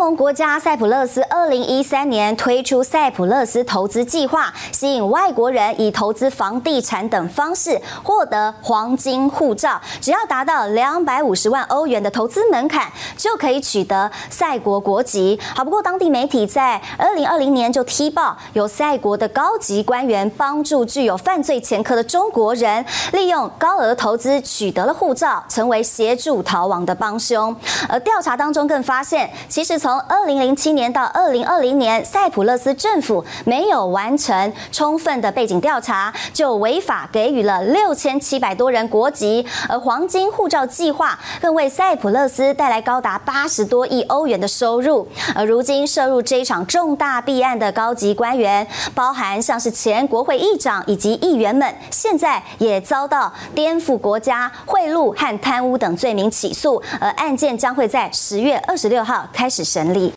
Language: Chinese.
欧盟国家塞浦路斯二零一三年推出塞浦路斯投资计划，吸引外国人以投资房地产等方式获得黄金护照，只要达到两百五十万欧元的投资门槛，就可以取得塞国国籍。好，不过当地媒体在二零二零年就踢爆，有塞国的高级官员帮助具有犯罪前科的中国人，利用高额投资取得了护照，成为协助逃亡的帮凶。而调查当中更发现，其实。从从二零零七年到二零二零年，塞浦路斯政府没有完成充分的背景调查，就违法给予了六千七百多人国籍，而黄金护照计划更为塞浦路斯带来高达八十多亿欧元的收入。而如今涉入这一场重大弊案的高级官员，包含像是前国会议长以及议员们，现在也遭到颠覆国家、贿赂和贪污等罪名起诉，而案件将会在十月二十六号开始审理。